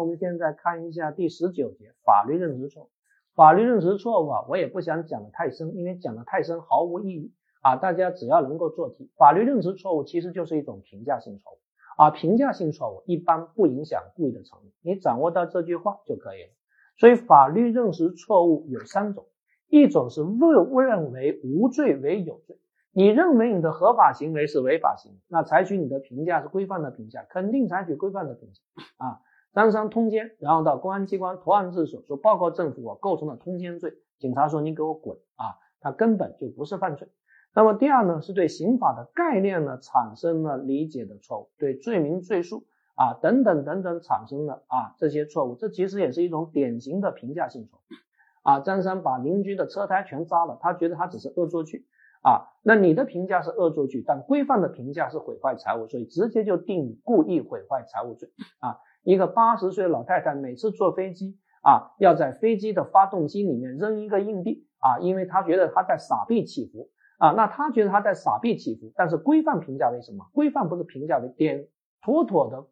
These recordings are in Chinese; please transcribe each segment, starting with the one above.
我们现在看一下第十九节法律认知错误。法律认知错误啊，我也不想讲的太深，因为讲的太深毫无意义啊。大家只要能够做题，法律认知错误其实就是一种评价性错误啊。评价性错误一般不影响故意的成立，你掌握到这句话就可以了。所以法律认识错误有三种，一种是误认为无罪为有罪。你认为你的合法行为是违法行为，那采取你的评价是规范的评价，肯定采取规范的评价啊。张三通奸，然后到公安机关投案自首，说报告政府我构成了通奸罪，警察说你给我滚啊，他根本就不是犯罪。那么第二呢，是对刑法的概念呢产生了理解的错误，对罪名罪数啊等等等等产生了啊这些错误，这其实也是一种典型的评价性错误啊。张三把邻居的车胎全扎了，他觉得他只是恶作剧。啊，那你的评价是恶作剧，但规范的评价是毁坏财物，所以直接就定故意毁坏财物罪啊。一个八十岁的老太太每次坐飞机啊，要在飞机的发动机里面扔一个硬币啊，因为她觉得她在撒币祈福啊。那她觉得她在撒币祈福，但是规范评价为什么？规范不是评价为点妥妥的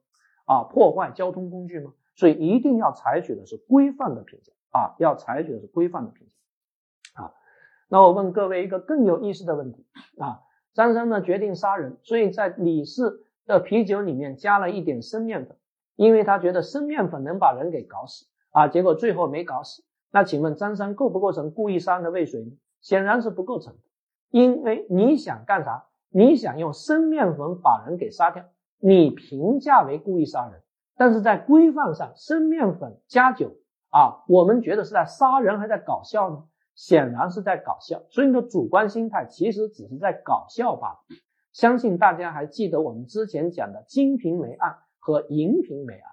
啊破坏交通工具吗？所以一定要采取的是规范的评价啊，要采取的是规范的评价啊。那我问各位一个更有意思的问题啊，张三呢决定杀人，所以在李四的啤酒里面加了一点生面粉，因为他觉得生面粉能把人给搞死啊，结果最后没搞死。那请问张三构不构成故意杀人的未遂呢？显然是不构成的，因为你想干啥？你想用生面粉把人给杀掉，你评价为故意杀人，但是在规范上，生面粉加酒啊，我们觉得是在杀人，还在搞笑呢？显然是在搞笑，所以你的主观心态其实只是在搞笑罢了。相信大家还记得我们之前讲的《金瓶梅案》和《银瓶梅啊》。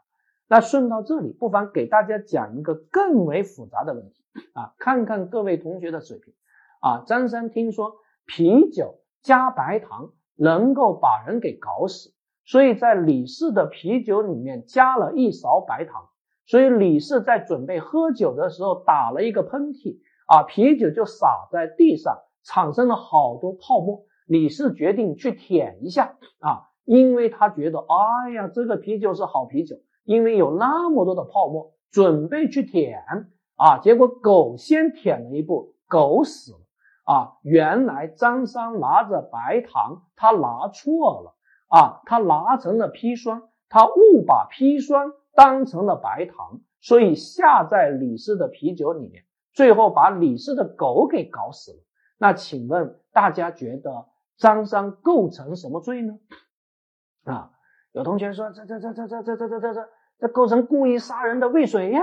那顺到这里，不妨给大家讲一个更为复杂的问题啊，看看各位同学的水平啊。张三听说啤酒加白糖能够把人给搞死，所以在李四的啤酒里面加了一勺白糖，所以李四在准备喝酒的时候打了一个喷嚏。啊，啤酒就洒在地上，产生了好多泡沫。李四决定去舔一下啊，因为他觉得，哎呀，这个啤酒是好啤酒，因为有那么多的泡沫，准备去舔啊。结果狗先舔了一步，狗死了啊。原来张三拿着白糖，他拿错了啊，他拿成了砒霜，他误把砒霜当成了白糖，所以下在李四的啤酒里面。最后把李四的狗给搞死了。那请问大家觉得张三构成什么罪呢？啊，有同学说这这这这这这这这这这这构成故意杀人的未遂呀？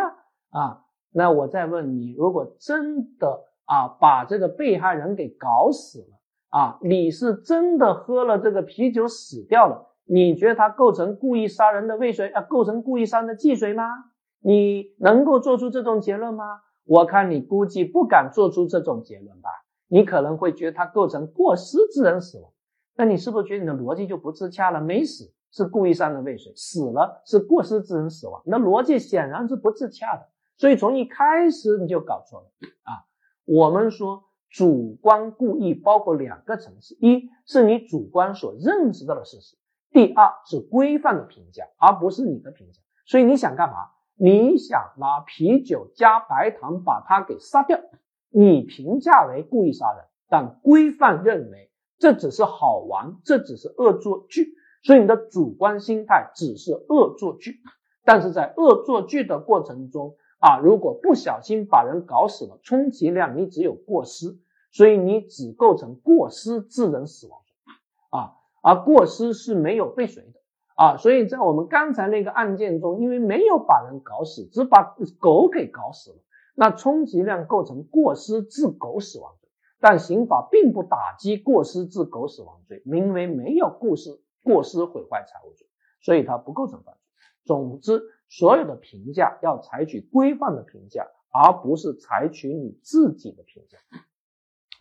啊，那我再问你，如果真的啊把这个被害人给搞死了啊，你是真的喝了这个啤酒死掉了，你觉得他构成故意杀人的未遂啊？构成故意杀人的既遂吗？你能够做出这种结论吗？我看你估计不敢做出这种结论吧？你可能会觉得他构成过失致人死亡，那你是不是觉得你的逻辑就不自洽了？没死是故意杀人未遂，死了是过失致人死亡，那逻辑显然是不自洽的。所以从一开始你就搞错了啊！我们说主观故意包括两个层次：一是你主观所认识到的事实；第二是规范的评价，而不是你的评价。所以你想干嘛？你想拿啤酒加白糖把他给杀掉，你评价为故意杀人，但规范认为这只是好玩，这只是恶作剧，所以你的主观心态只是恶作剧。但是在恶作剧的过程中啊，如果不小心把人搞死了，充其量你只有过失，所以你只构成过失致人死亡罪啊，而过失是没有未遂的。啊，所以在我们刚才那个案件中，因为没有把人搞死，只把狗给搞死了，那充其量构成过失致狗死亡。但刑法并不打击过失致狗死亡罪，因为没有过失过失毁坏财物罪，所以它不构成犯罪。总之，所有的评价要采取规范的评价，而不是采取你自己的评价。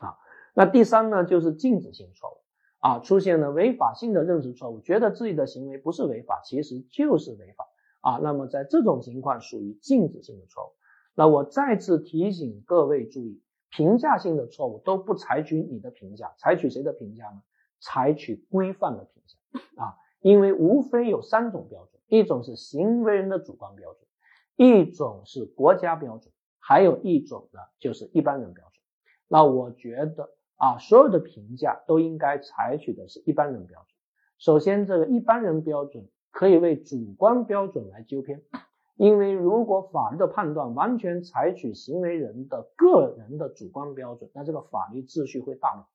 啊，那第三呢，就是禁止性错误。啊，出现了违法性的认识错误，觉得自己的行为不是违法，其实就是违法啊。那么在这种情况属于禁止性的错误。那我再次提醒各位注意，评价性的错误都不采取你的评价，采取谁的评价呢？采取规范的评价啊，因为无非有三种标准，一种是行为人的主观标准，一种是国家标准，还有一种呢就是一般人标准。那我觉得啊，所有的评价都应该采取的是一般人标准。首先，这个一般人标准可以为主观标准来纠偏，因为如果法律的判断完全采取行为人的个人的主观标准，那这个法律秩序会大乱。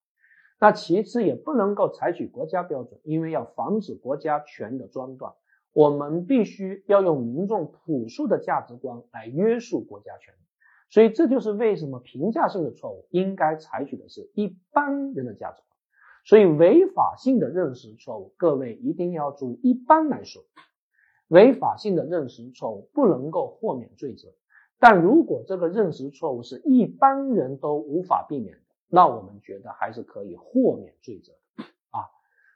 那其次也不能够采取国家标准，因为要防止国家权的专断，我们必须要用民众朴素的价值观来约束国家权。所以这就是为什么评价性的错误应该采取的是一般人的价值观。所以违法性的认识错误，各位一定要注意。一般来说，违法性的认识错误不能够豁免罪责，但如果这个认识错误是一般人都无法避免的，那我们觉得还是可以豁免罪责的啊。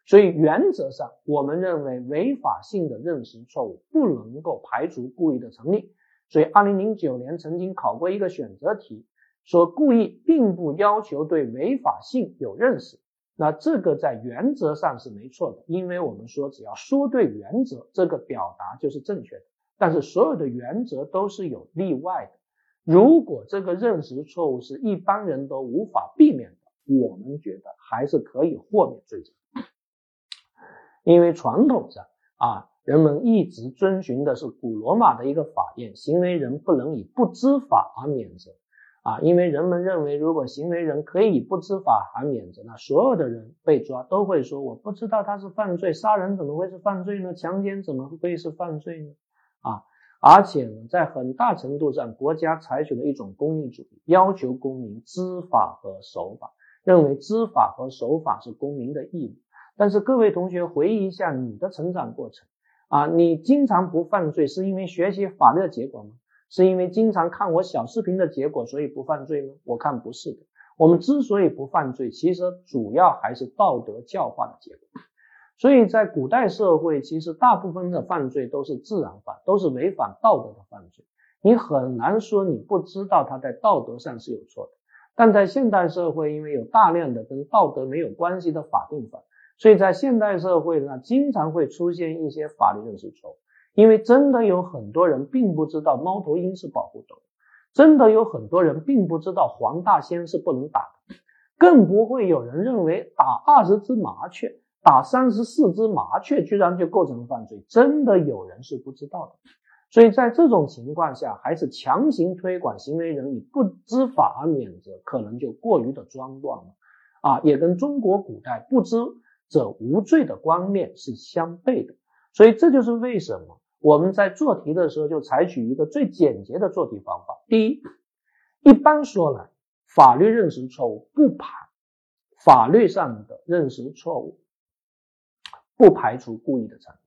所以原则上，我们认为违法性的认识错误不能够排除故意的成立。所以，二零零九年曾经考过一个选择题，说故意并不要求对违法性有认识。那这个在原则上是没错的，因为我们说只要说对原则，这个表达就是正确的。但是所有的原则都是有例外的。如果这个认识错误是一般人都无法避免的，我们觉得还是可以豁免罪责。因为传统上啊。人们一直遵循的是古罗马的一个法院，行为人不能以不知法而免责啊，因为人们认为，如果行为人可以不知法而免责，那所有的人被抓都会说我不知道他是犯罪，杀人怎么会是犯罪呢？强奸怎么会是犯罪呢？啊，而且呢，在很大程度上，国家采取了一种功利主义，要求公民知法和守法，认为知法和守法是公民的义务。但是各位同学回忆一下你的成长过程。啊，你经常不犯罪，是因为学习法律的结果吗？是因为经常看我小视频的结果，所以不犯罪吗？我看不是的。我们之所以不犯罪，其实主要还是道德教化的结果。所以在古代社会，其实大部分的犯罪都是自然犯，都是违反道德的犯罪。你很难说你不知道他在道德上是有错的。但在现代社会，因为有大量的跟道德没有关系的法定犯。所以在现代社会呢，经常会出现一些法律认识错误，因为真的有很多人并不知道猫头鹰是保护动物，真的有很多人并不知道黄大仙是不能打的，更不会有人认为打二十只麻雀、打三十四只麻雀居然就构成犯罪，真的有人是不知道的。所以在这种情况下，还是强行推广行为人以不知法而免责，可能就过于的庄断了啊，也跟中国古代不知。者无罪的观念是相悖的，所以这就是为什么我们在做题的时候就采取一个最简洁的做题方法。第一，一般说来，法律认识错误不排法律上的认识错误不排除故意的成立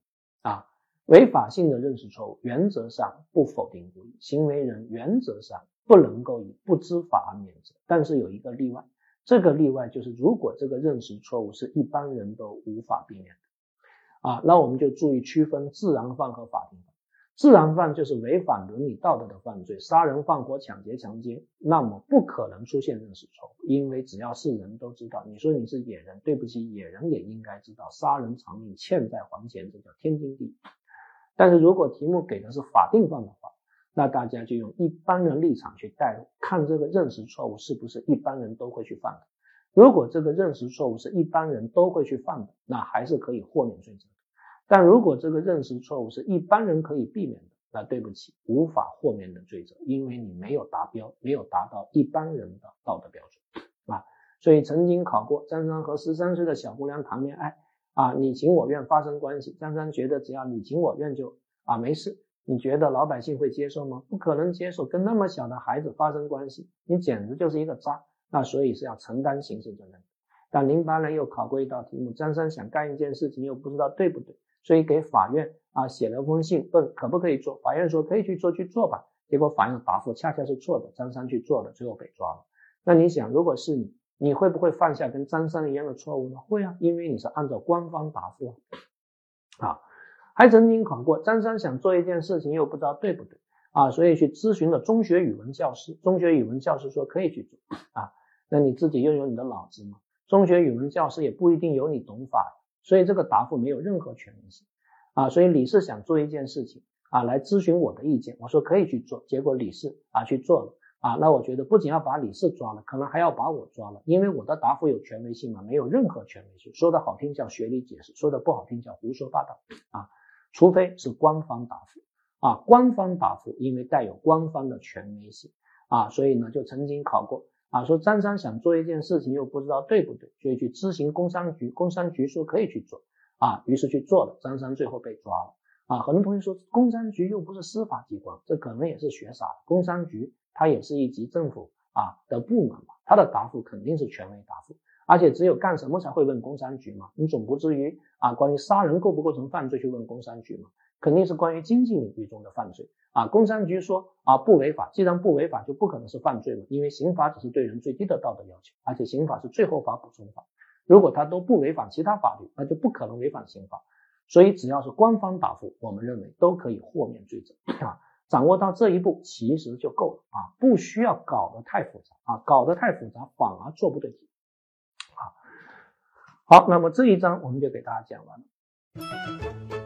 啊，违法性的认识错误原则上不否定故意，行为人原则上不能够以不知法而免责，但是有一个例外。这个例外就是，如果这个认识错误是一般人都无法避免的，啊，那我们就注意区分自然犯和法定犯。自然犯就是违反伦理道德的犯罪，杀人放火、抢劫、强奸，那么不可能出现认识错误，因为只要是人都知道。你说你是野人，对不起，野人也应该知道，杀人偿命，欠债还钱，这叫天经地义。但是如果题目给的是法定犯的话，那大家就用一般人立场去代入，看这个认识错误是不是一般人都会去犯的。如果这个认识错误是一般人都会去犯的，那还是可以豁免罪责。但如果这个认识错误是一般人可以避免的，那对不起，无法豁免的罪责，因为你没有达标，没有达到一般人的道德标准啊。所以曾经考过，张三和十三岁的小姑娘谈恋爱啊，你情我愿发生关系，张三觉得只要你情我愿就啊没事。你觉得老百姓会接受吗？不可能接受，跟那么小的孩子发生关系，你简直就是一个渣。那所以是要承担刑事责任。但零八年又考过一道题目，张三想干一件事情，又不知道对不对，所以给法院啊写了封信，问可不可以做。法院说可以去做，去做吧。结果法院答复恰恰是错的，张三去做了，最后被抓了。那你想，如果是你，你会不会犯下跟张三一样的错误呢？会啊，因为你是按照官方答复啊。啊还曾经考过，张三想做一件事情，又不知道对不对啊，所以去咨询了中学语文教师。中学语文教师说可以去做啊，那你自己又有你的脑子吗？中学语文教师也不一定有你懂法，所以这个答复没有任何权威性啊。所以李四想做一件事情啊来咨询我的意见，我说可以去做，结果李四啊去做了啊，那我觉得不仅要把李四抓了，可能还要把我抓了，因为我的答复有权威性吗？没有任何权威性，说的好听叫学理解释，说的不好听叫胡说八道啊，除非是官方答复啊，官方答复因为带有官方的权威性啊，所以呢就曾经考过。啊，说张三想做一件事情，又不知道对不对，所以去咨询工商局，工商局说可以去做，啊，于是去做了，张三最后被抓了，啊，很多同学说工商局又不是司法机关，这可能也是学傻了，工商局它也是一级政府啊的部门嘛，它的答复肯定是权威答复，而且只有干什么才会问工商局嘛，你总不至于啊，关于杀人构不构成犯罪去问工商局嘛，肯定是关于经济领域中的犯罪。啊，工商局说啊不违法，既然不违法，就不可能是犯罪了，因为刑法只是对人最低的道德要求，而且刑法是最后法补充法，如果他都不违反其他法律，那就不可能违反刑法，所以只要是官方答复，我们认为都可以豁免罪责啊。掌握到这一步其实就够了啊，不需要搞得太复杂啊，搞得太复杂反而做不对题啊。好，那么这一章我们就给大家讲完了。